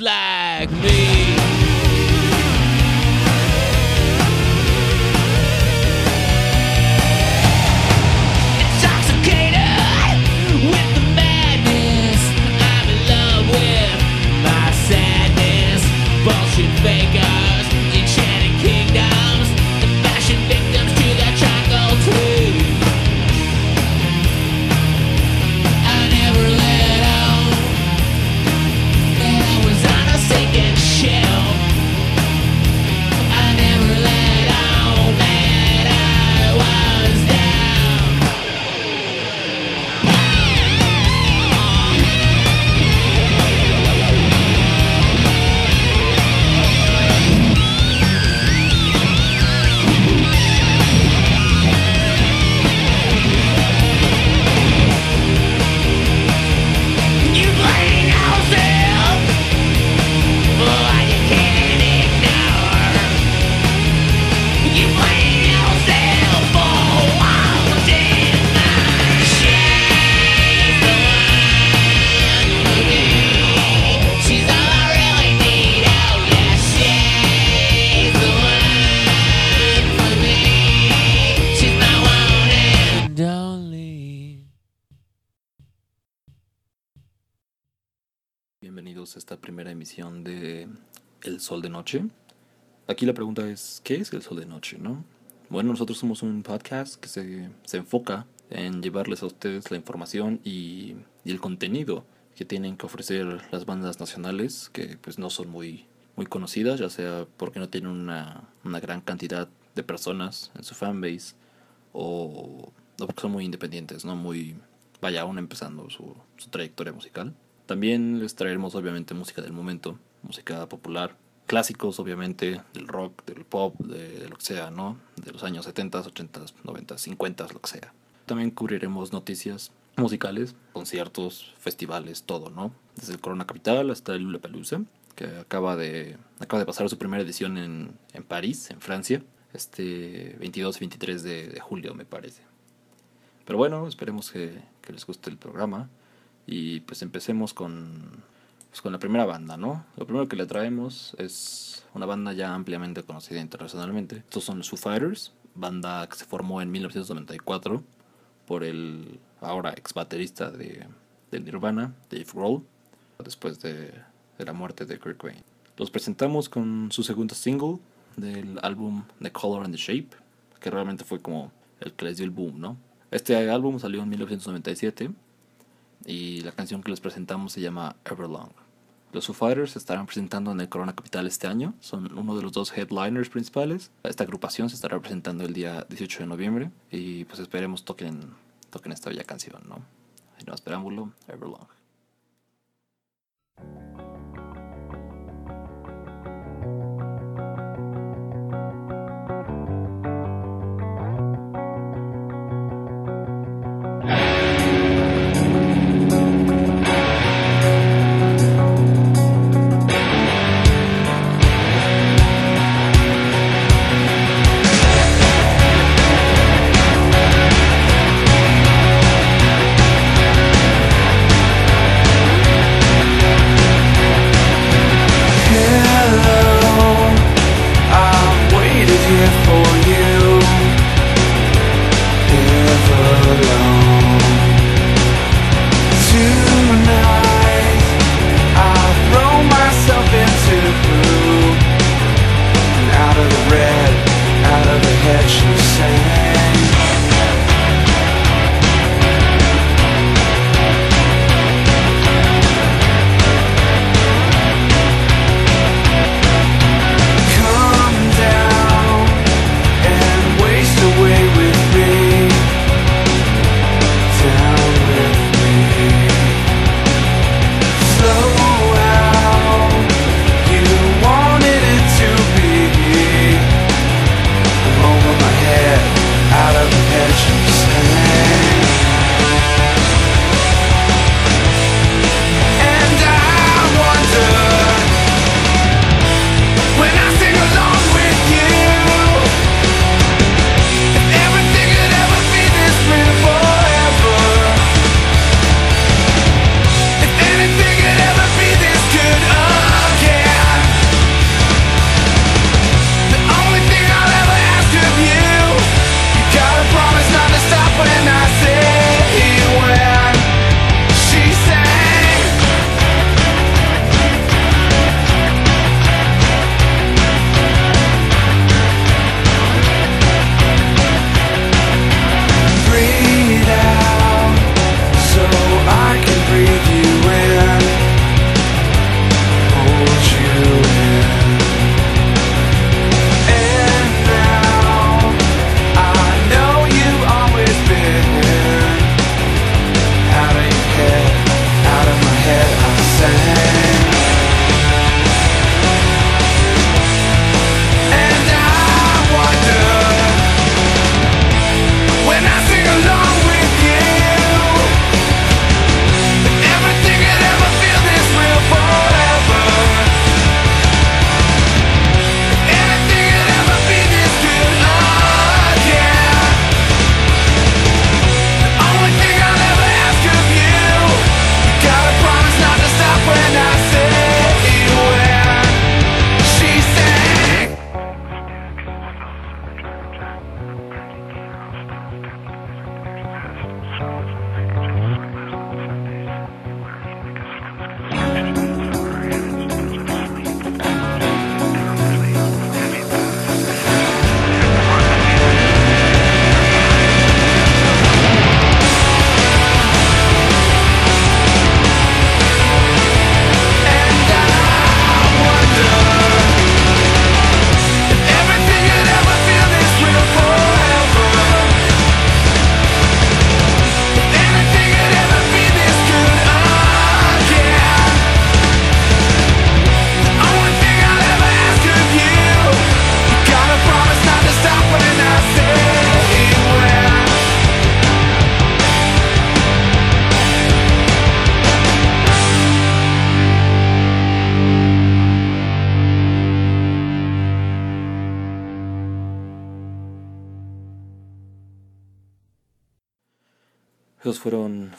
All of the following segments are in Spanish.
slide. Sol de Noche. Aquí la pregunta es, ¿qué es el Sol de Noche? ¿no? Bueno, nosotros somos un podcast que se, se enfoca en llevarles a ustedes la información y, y el contenido que tienen que ofrecer las bandas nacionales, que pues no son muy, muy conocidas, ya sea porque no tienen una, una gran cantidad de personas en su fanbase o, o porque son muy independientes, no muy, vaya, aún empezando su, su trayectoria musical. También les traeremos obviamente música del momento, música popular, clásicos obviamente del rock, del pop, de lo que sea, ¿no? De los años 70, 80, 90, 50, lo que sea. También cubriremos noticias musicales, conciertos, festivales, todo, ¿no? Desde el Corona Capital hasta el Lollapalooza, que acaba de, acaba de pasar su primera edición en, en París, en Francia, este 22 y 23 de, de julio, me parece. Pero bueno, esperemos que les guste el programa. Y pues empecemos con, pues, con la primera banda, ¿no? Lo primero que le traemos es una banda ya ampliamente conocida internacionalmente. Estos son Foo Fighters, banda que se formó en 1994 por el ahora ex baterista de, de Nirvana, Dave Grohl, después de, de la muerte de Kurt Cobain. Los presentamos con su segundo single del álbum The Color and the Shape, que realmente fue como el que les dio el boom, ¿no? Este álbum salió en 1997 y la canción que les presentamos se llama Everlong. Los Foo Fighters estarán presentando en el Corona Capital este año, son uno de los dos headliners principales. Esta agrupación se estará presentando el día 18 de noviembre y pues esperemos toquen, toquen esta bella canción, ¿no? Sin más preámbulo. Everlong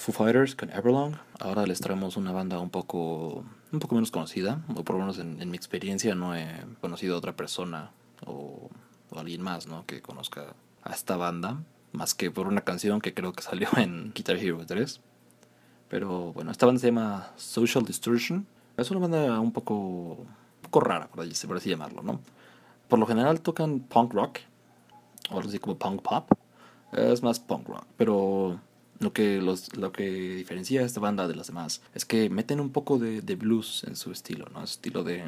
Foo Fighters con Everlong. Ahora les traemos una banda un poco, un poco menos conocida, o por lo menos en, mi experiencia no he conocido a otra persona o, o alguien más ¿no? que conozca a esta banda, más que por una canción que creo que salió en Guitar Hero 3. Pero bueno, esta banda se llama Social Distortion. Es una banda un poco, un poco rara, por así, por así llamarlo, ¿no? Por lo general tocan punk rock, o algo así como punk pop. Es más punk rock, pero lo que, los, lo que diferencia a esta banda de las demás es que meten un poco de, de blues en su estilo, ¿no? Estilo de,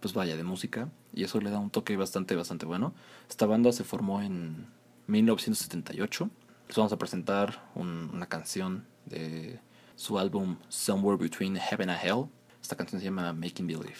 pues vaya, de música. Y eso le da un toque bastante, bastante bueno. Esta banda se formó en 1978. Les vamos a presentar un- una canción de su álbum Somewhere Between Heaven and Hell. Esta canción se llama Making Believe.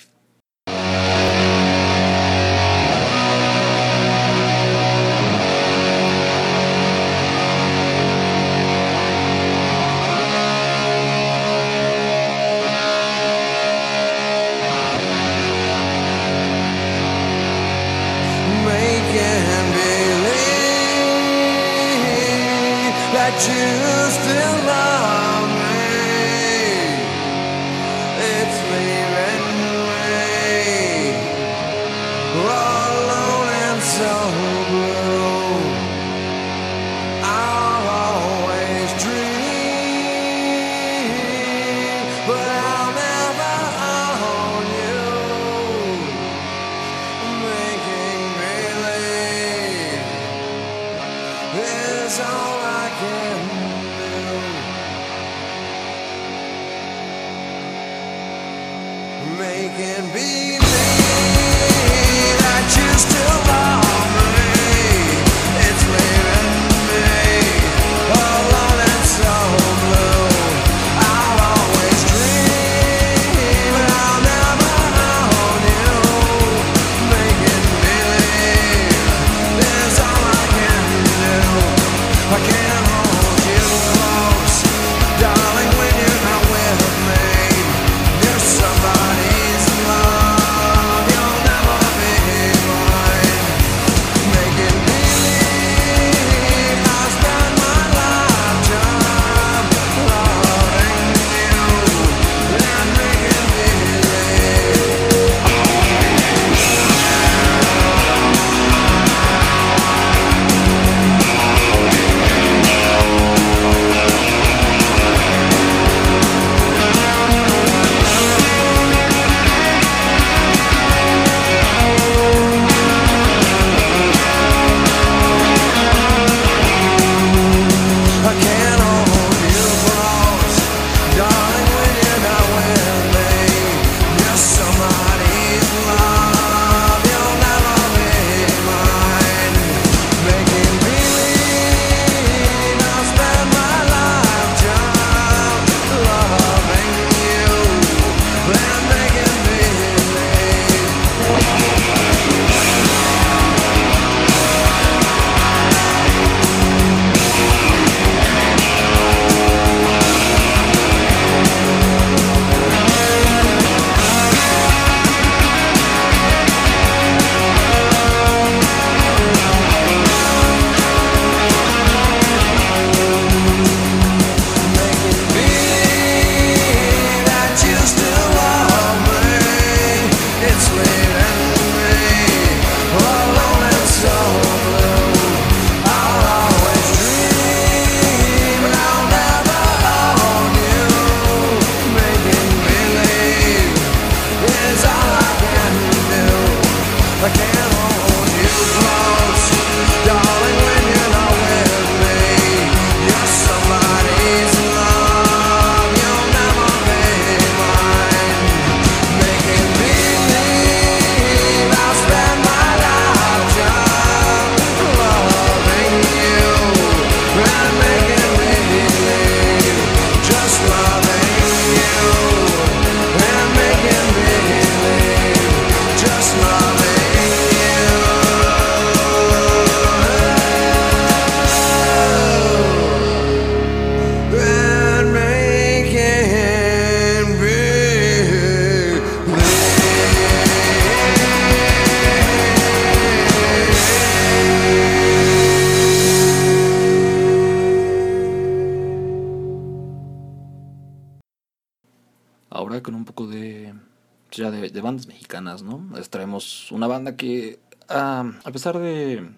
Que, ah, a pesar de,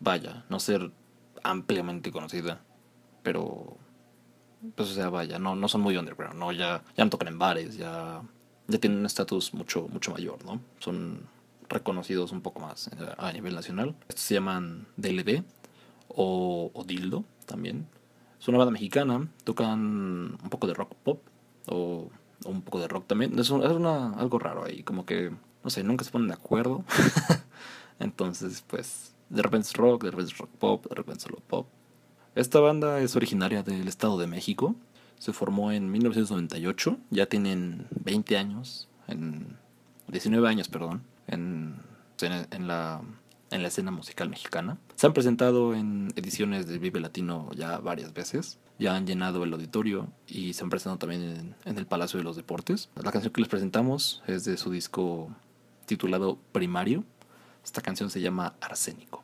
vaya, no ser ampliamente conocida, pero, pues o sea, vaya, no, no son muy underground, ¿no? Ya, ya no tocan en bares, ya, ya tienen un estatus mucho, mucho mayor, ¿no? Son reconocidos un poco más eh, a nivel nacional. Estos se llaman DLD o, o Dildo también. Es una banda mexicana, tocan un poco de rock pop o, o un poco de rock también. Es, un- es una, algo raro ahí, como que, no sé, nunca se ponen de acuerdo. Entonces, pues, de repente es rock, de repente es rock pop, de repente solo pop. Esta banda es originaria del Estado de México. Se formó en 1998. Ya tienen 20 años, en 19 años, perdón, en, en, la, en la escena musical mexicana. Se han presentado en ediciones de Vive Latino ya varias veces. Ya han llenado el auditorio y se han presentado también en el Palacio de los Deportes. La canción que les presentamos es de su disco titulado Primario. Esta canción se llama Arsénico.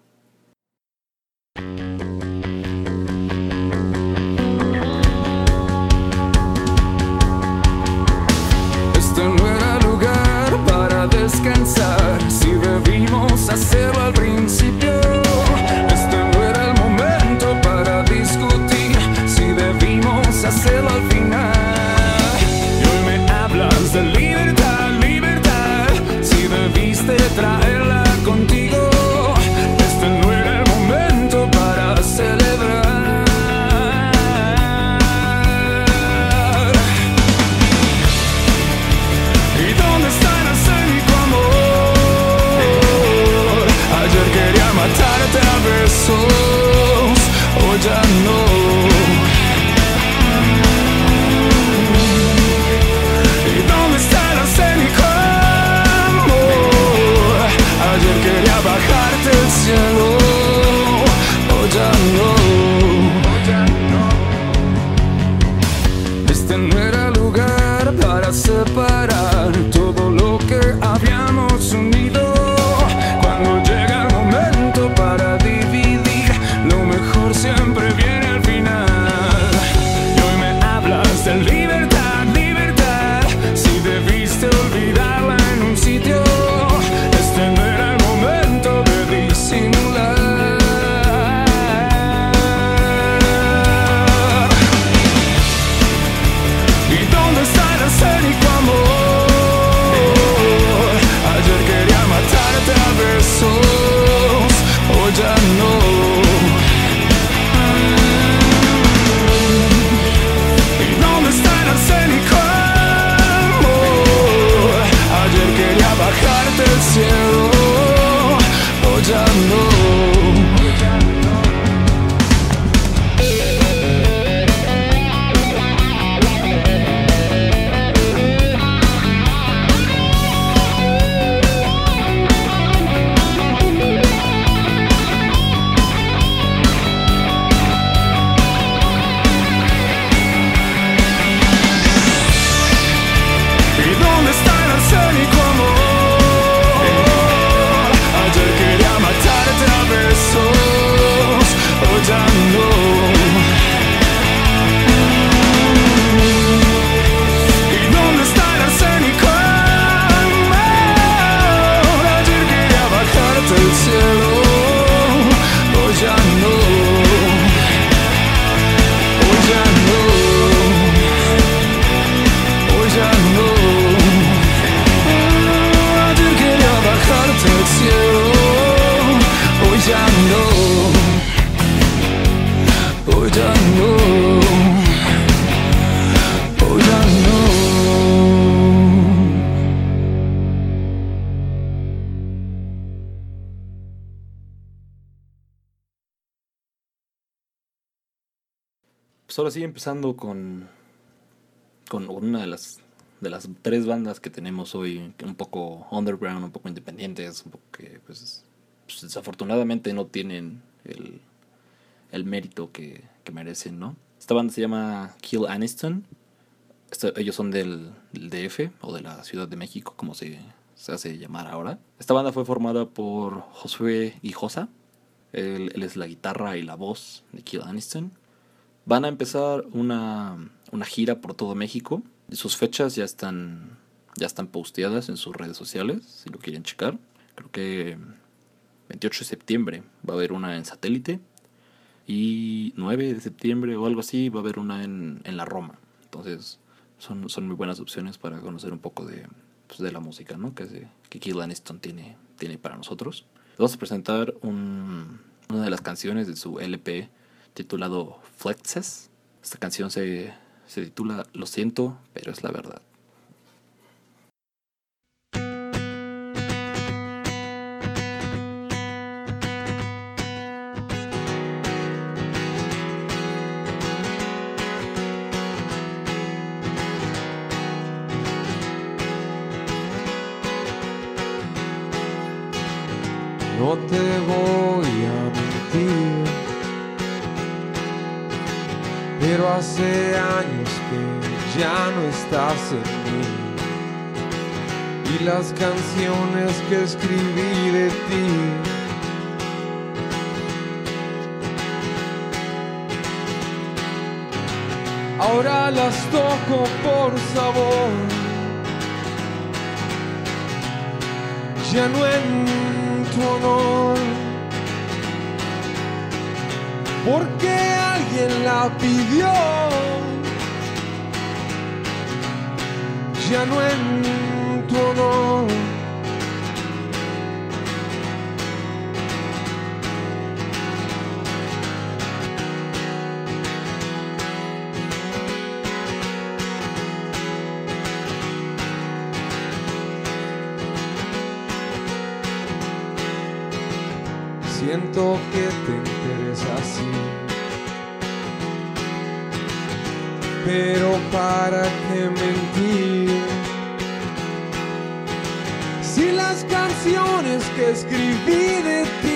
Este no era lugar para descansar si debimos hacerlo al principio. Pues ahora sí, empezando con, con una de las, de las tres bandas que tenemos hoy, un poco underground, un poco independientes, un poco que pues, pues, desafortunadamente no tienen el, el mérito que, que merecen, ¿no? Esta banda se llama Kill Aniston. Ellos son del, DF o de la Ciudad de México, como se, se hace llamar ahora. Esta banda fue formada por Josué Guijosa. Él, él es la guitarra y la voz de Kill Aniston. Van a empezar una, una gira por todo México. Sus fechas ya están, ya están posteadas en sus redes sociales, si lo quieren checar. Creo que 28 de septiembre va a haber una en satélite y 9 de septiembre o algo así va a haber una en, en la Roma. Entonces son, son muy buenas opciones para conocer un poco de, pues, de la música ¿no? que, que Keith Laniston tiene, tiene para nosotros. Vamos a presentar un- una de las canciones de su LP titulado Flexes. Esta canción se, se titula Lo siento, pero es la verdad. No te hace años que ya no estás en mí. Y las canciones que escribí de ti ahora las toco por sabor. ya no en tu honor. Porque alguien la pidió, ya no en tu honor. Siento que te así. Pero para qué mentir. Si las canciones que escribí de ti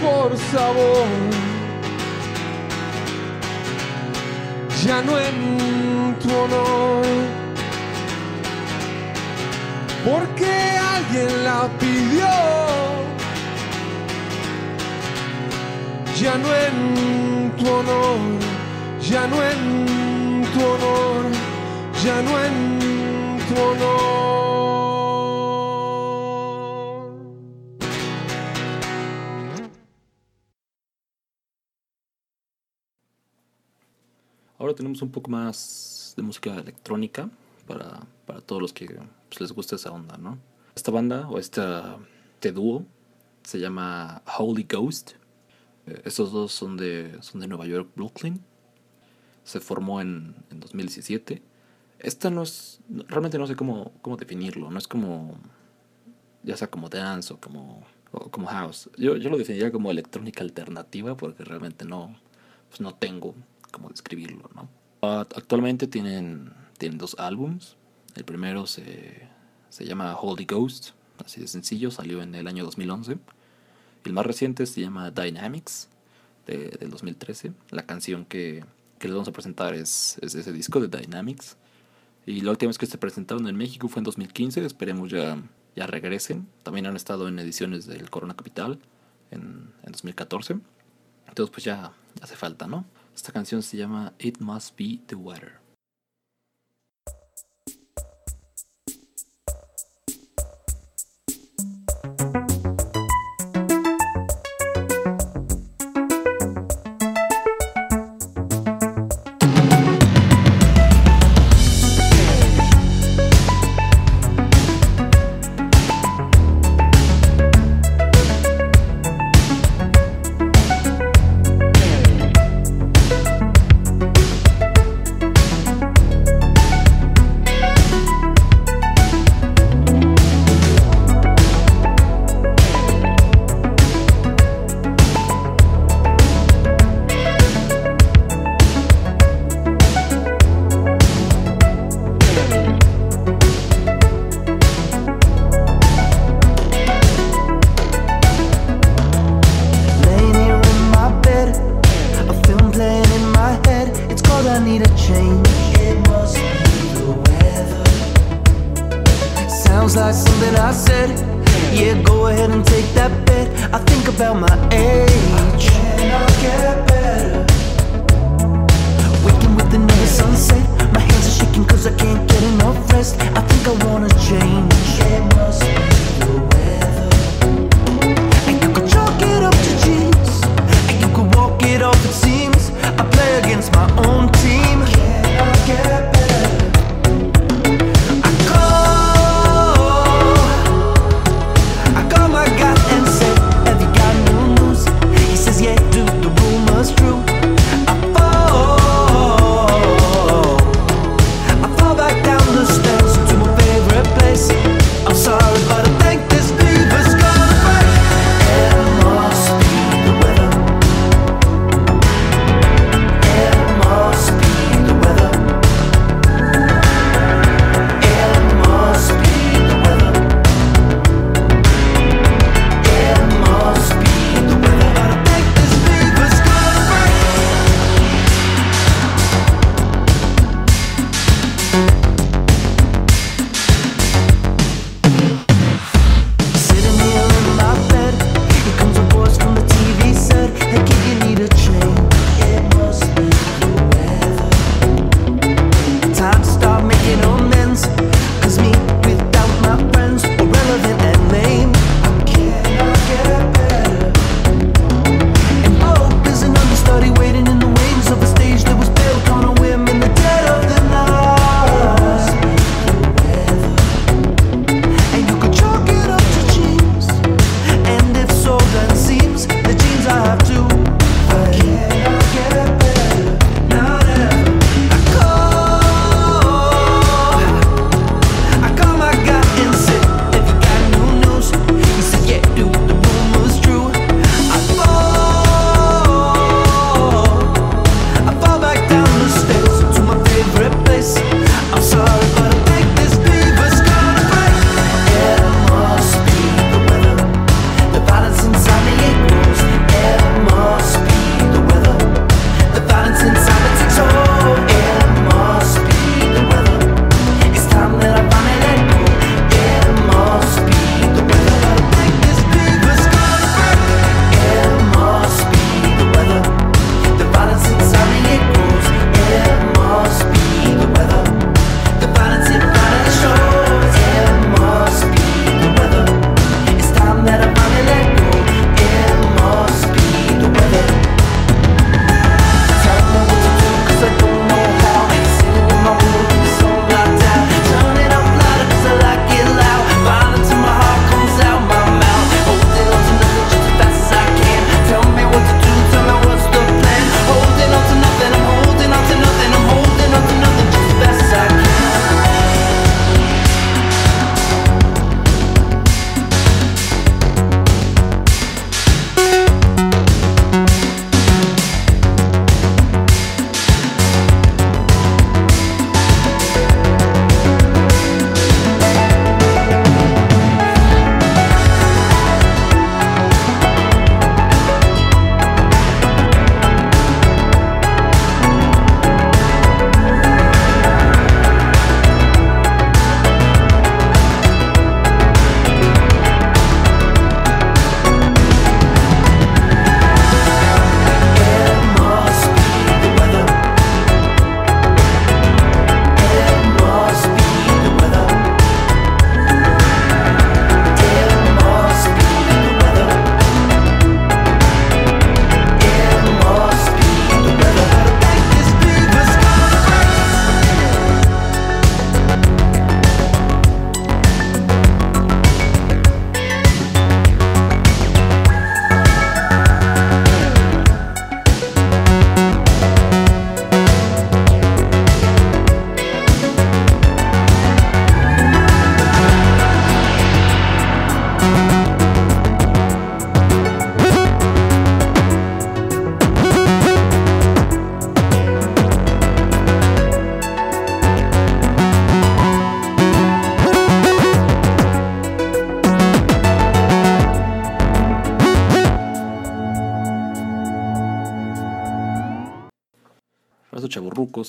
por sabor. Ya no en tu honor, porque alguien la pidió. Ya no en tu honor, ya no en tu honor, ya no en tu honor. Ahora tenemos un poco más de música electrónica para, para todos los que pues, les gusta esa onda, ¿no? Esta banda o esta, este dúo se llama Holy Ghost. Eh, Estos dos son de, son de Nueva York, Brooklyn. Se formó en, en 2017. Esta no es. Realmente no sé cómo, cómo definirlo. No es como. Ya sea como dance o como. o como house. Yo, yo lo definiría como electrónica alternativa porque realmente no. Pues no tengo cómo describirlo, ¿no? Actualmente tienen, tienen dos álbums. El primero se, se llama Holy Ghost, así de sencillo, salió en el año 2011. El más reciente se llama Dynamics, de- del 2013. La canción que, que les vamos a presentar es, es ese disco de Dynamics. Y la última vez que se presentaron en México fue en 2015. Esperemos ya, ya regresen. También han estado en ediciones del Corona Capital en, en 2014. Entonces, pues ya hace falta, ¿no? Esta canción se llama It Must Be the Weather.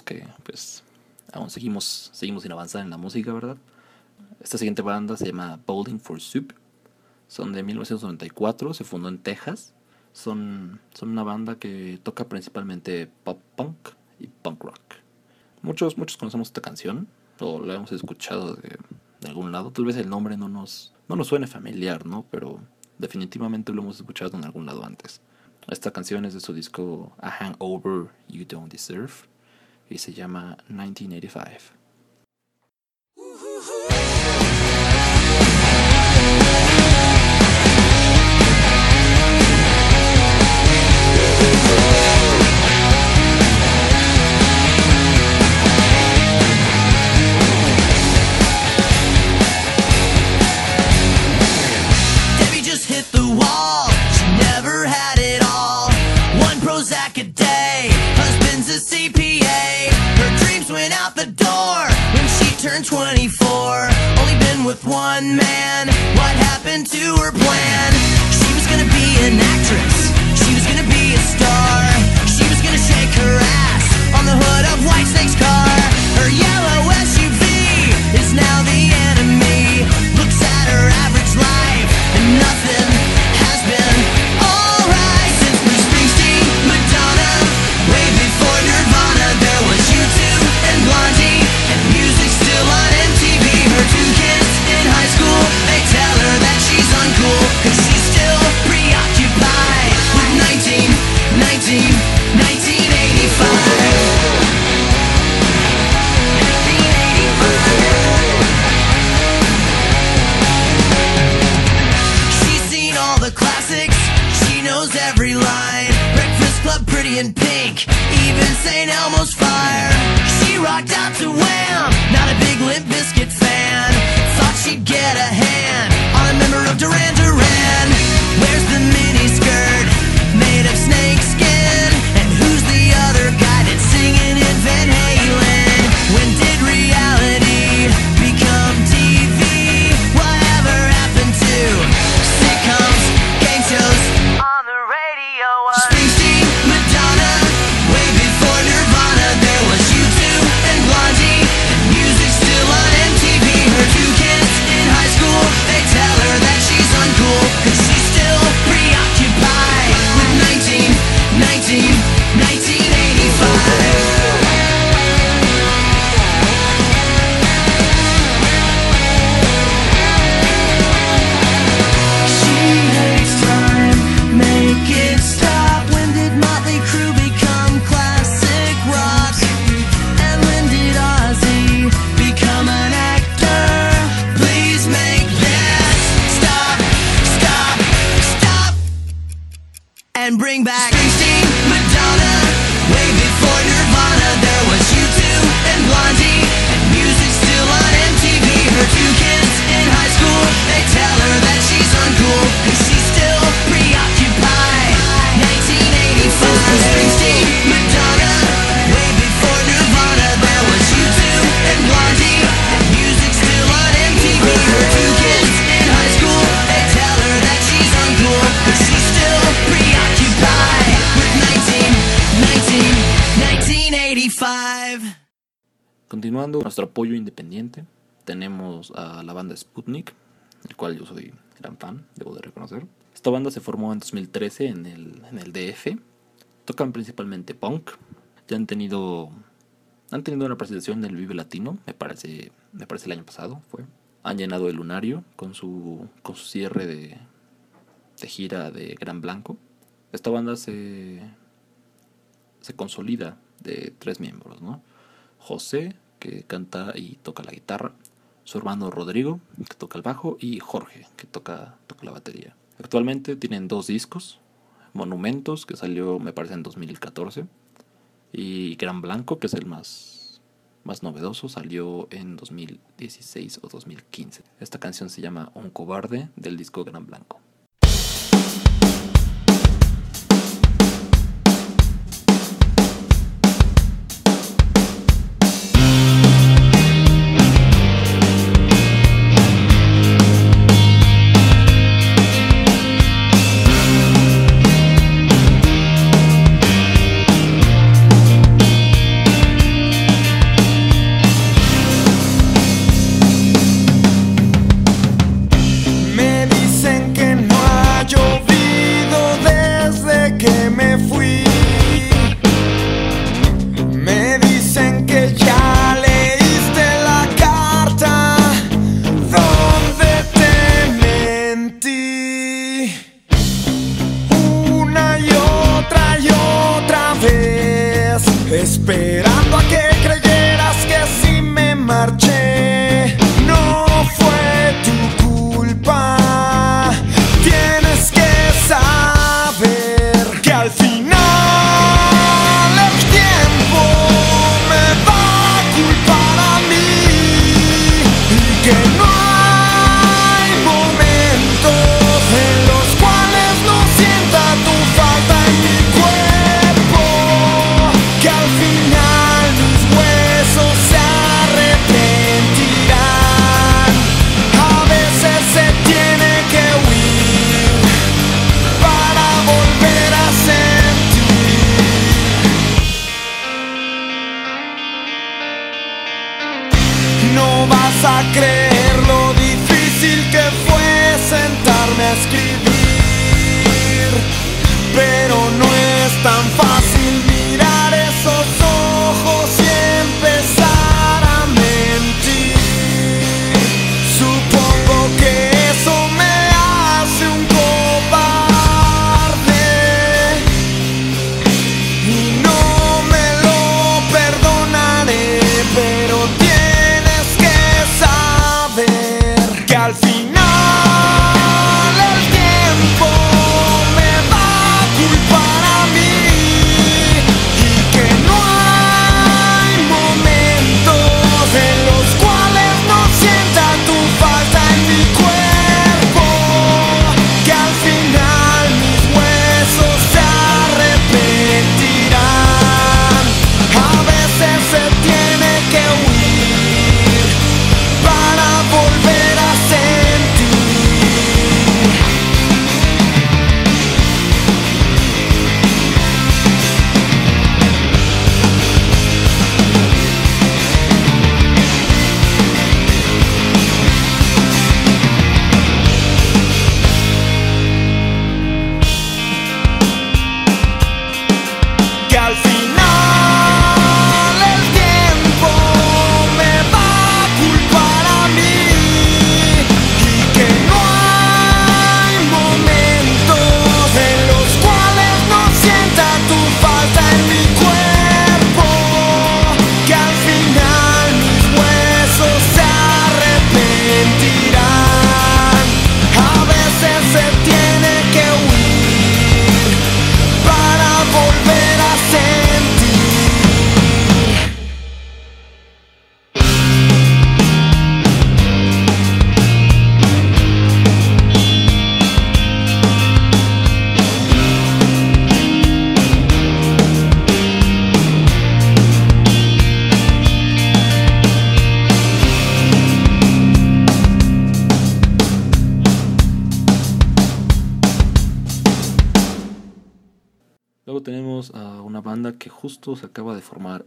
Que, pues, aún seguimos, seguimos sin avanzar en la música, ¿verdad? Esta siguiente banda se llama Bowling for Soup. Son de 1994, se fundó en Texas. Son, son una banda que toca principalmente pop punk y punk rock. Muchos, muchos conocemos esta canción, o la hemos escuchado de, de algún lado. Tal vez el nombre no nos, no nos suene familiar, ¿no? Pero definitivamente lo hemos escuchado en algún lado antes. Esta canción es de su disco A Hangover You Don't Deserve y se llama 1985. Tenemos a la banda Sputnik, el cual yo soy gran fan, debo de reconocer. Esta banda se formó en 2013 en el, DF. Tocan principalmente punk. Ya han tenido han tenido una presentación en el Vive Latino, me parece, me parece el año pasado fue. Han llenado el Lunario con su con su cierre de, de gira de Gran Blanco. Esta banda se se consolida de tres miembros, ¿no? José, que canta y toca la guitarra, su hermano Rodrigo, que toca el bajo, y Jorge, que toca, toca la batería. Actualmente tienen dos discos, Monumentos, que salió me parece en 2014, y Gran Blanco, que es el más, más novedoso, salió en 2016 o 2015. Esta canción se llama Un cobarde del disco Gran Blanco.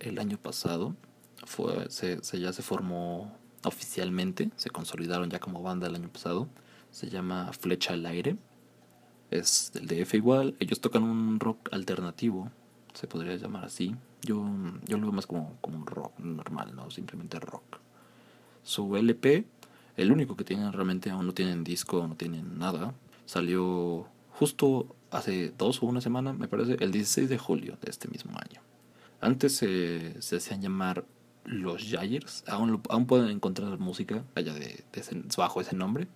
El año pasado. Fue, se, ya se formó oficialmente, se consolidaron ya como banda el año pasado. Se llama Flecha al Aire. Es del DF igual. Ellos tocan un rock alternativo, se podría llamar así. Yo, yo lo veo más como, como un rock normal, no simplemente rock. Su LP, el único que tienen realmente, aún no tienen disco, no tienen nada. Salió justo hace dos o una semana, me parece, el 16 de julio de este mismo año. Antes se, se hacían llamar los Yayers, aún, aún pueden encontrar música allá de, de ese- bajo ese nombre.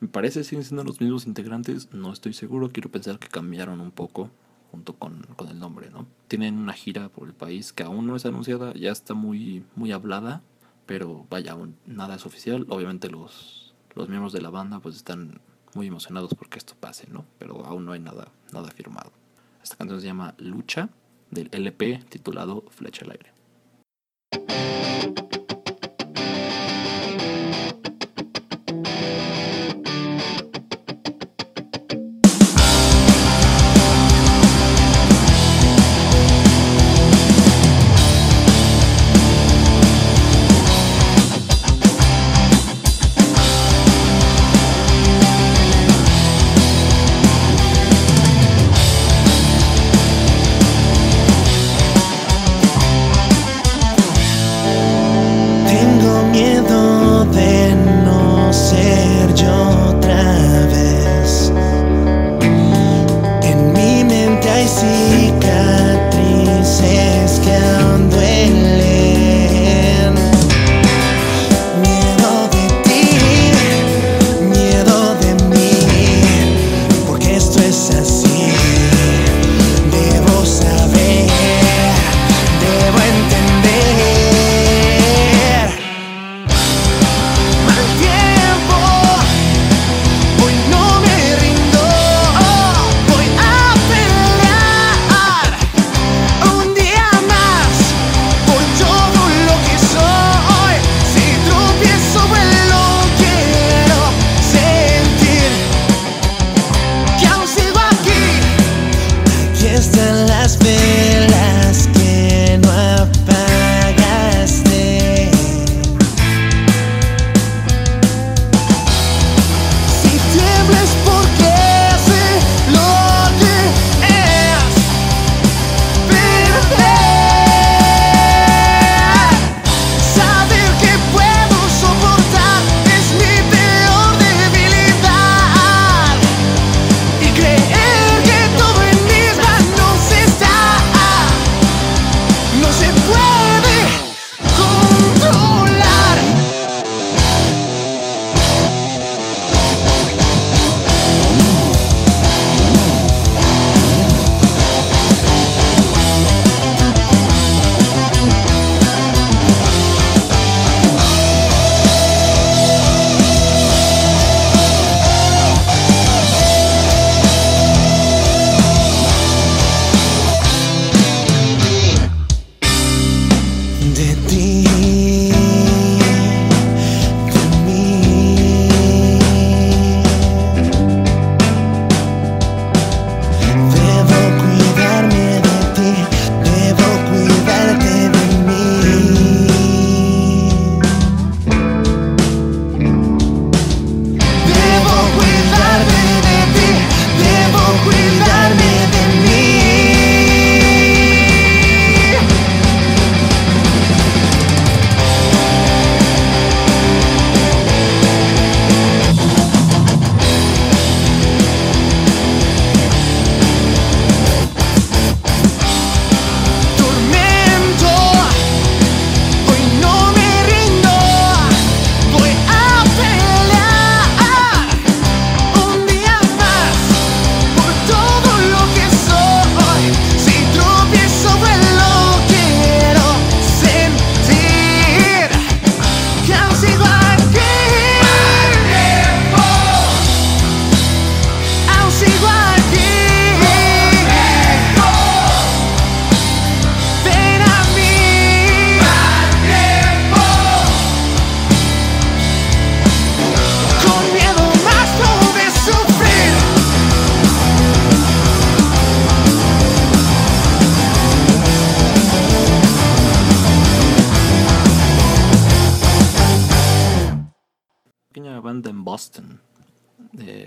Me parece siguen siendo los mismos integrantes, no estoy seguro, quiero pensar que cambiaron un poco junto con, con el nombre, ¿no? Tienen una gira por el país que aún no es anunciada, ya está muy, muy hablada, pero vaya, aún nada es oficial. Obviamente los, los miembros de la banda pues están muy emocionados porque esto pase, ¿no? Pero aún no hay nada, nada firmado. Esta canción se llama Lucha, del LP titulado Flecha al Aire.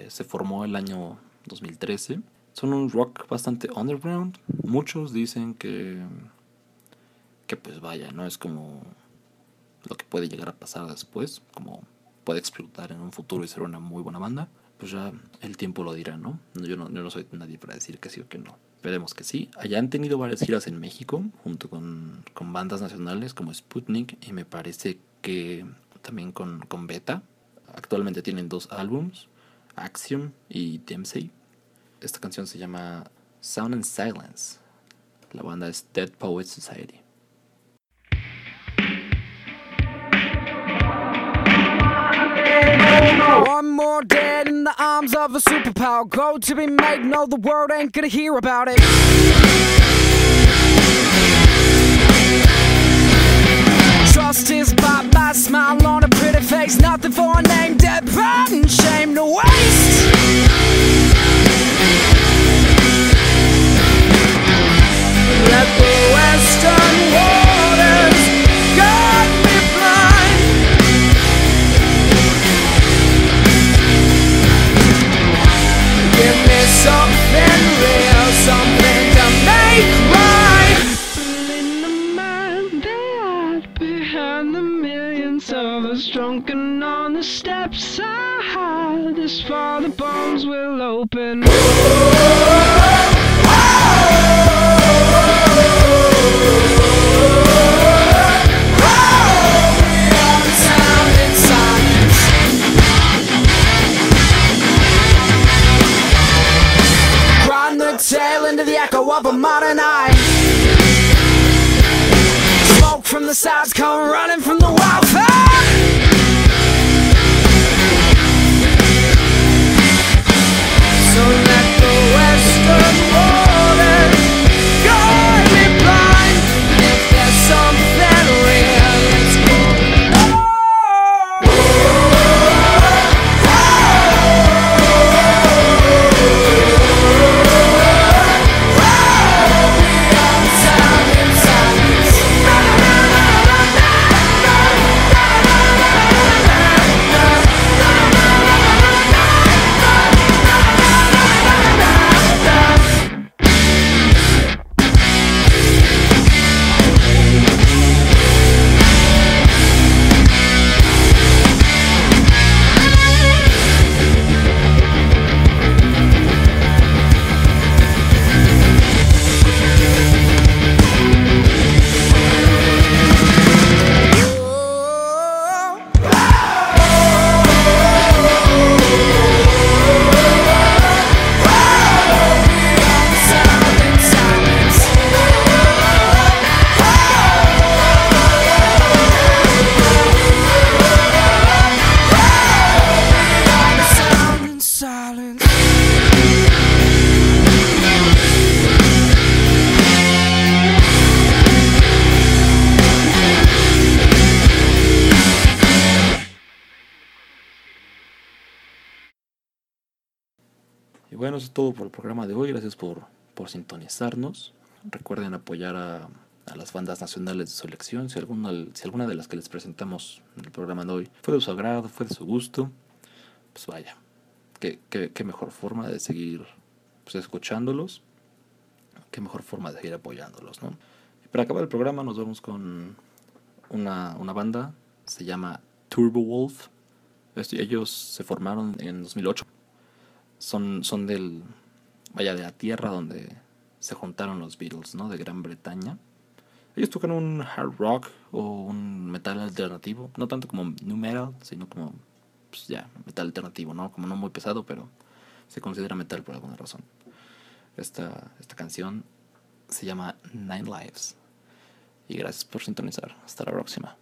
Se formó el año 2013. Son un rock bastante underground. Muchos dicen que que pues vaya, no es como lo que puede llegar a pasar después, como puede explotar en un futuro y ser una muy buena banda, pues ya el tiempo lo dirá, ¿no? Yo no, yo no soy nadie para decir que sí o que no. Esperemos que sí. Allá han tenido varias giras en México, junto con, con bandas nacionales como Sputnik y me parece que también con, con Beta. Actualmente tienen dos álbums, Axiom y Dempsey. Esta canción se llama Sound and Silence. La banda es Dead Poets Society. One more dead in the arms of a superpower. Go to be made. No, the world ain't gonna hear about it. Trust is bought by a smile on a pretty face. Nothing for a name, dead pride and shame to waste. Let the western waters guide for the bombs will open. Todo por el programa de hoy. Gracias por, por sintonizarnos. Recuerden apoyar a, a las bandas nacionales de su elección. Si alguna, si alguna de las que les presentamos en el programa de hoy fue de su agrado, fue de su gusto, pues vaya. Qué, qué- qué mejor forma de seguir pues, escuchándolos. Qué mejor forma de seguir apoyándolos, ¿no? Y para acabar el programa nos vamos con una, una banda. Se llama Turbo Wolf. Este- Ellos se formaron en 2008 son, son del, vaya, de la tierra donde se juntaron los Beatles, ¿no? De Gran Bretaña. Ellos tocan un hard rock o un metal alternativo, no tanto como nu metal, sino como, pues ya, metal alternativo, ¿no? Como no muy pesado, pero se considera metal por alguna razón. Esta, esta canción se llama Nine Lives. Y gracias por sintonizar. Hasta la próxima.